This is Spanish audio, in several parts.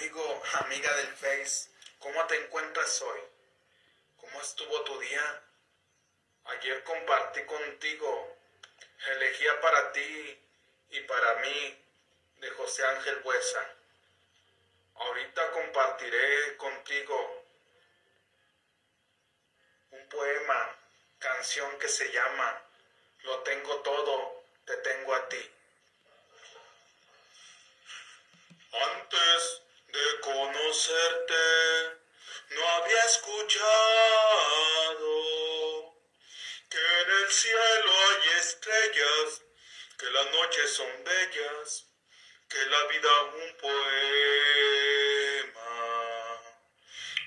Amiga del Face, ¿cómo te encuentras hoy? ¿Cómo estuvo tu día? Ayer compartí contigo Elegía para ti y para mí de José Ángel Buesa. Ahorita compartiré contigo un poema, canción que se llama Lo tengo todo, te tengo a ti. Antes de conocerte, no había escuchado que en el cielo hay estrellas, que las noches son bellas, que la vida un poema.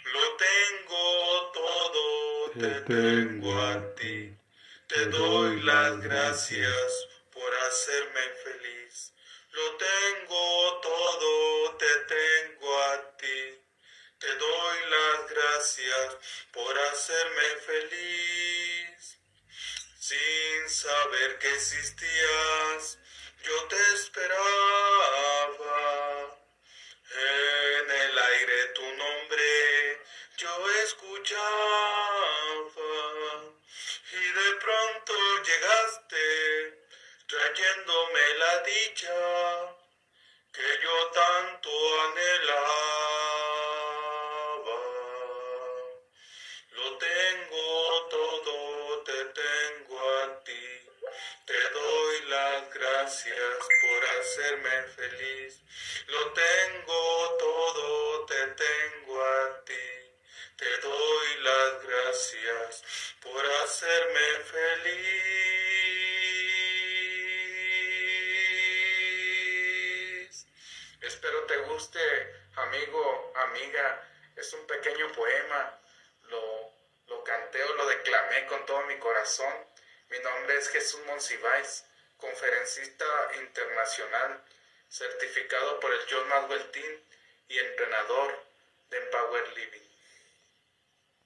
Lo tengo todo, te tengo a ti, te doy las gracias por hacerme feliz. Lo tengo todo, gracias por hacerme feliz. Sin saber que existías, yo te esperaba. En el aire tu nombre yo escuchaba. Y de pronto llegaste trayéndome la dicha que yo tanto gracias por hacerme feliz. Lo tengo todo, te tengo a ti. Te doy las gracias por hacerme feliz. Espero te guste, amigo, amiga. Es un pequeño poema. Lo, lo canté o lo declamé con todo mi corazón. Mi nombre es Jesús Monsiváis, conferencista internacional, certificado por el John Maxwell Team y entrenador de Empower Living.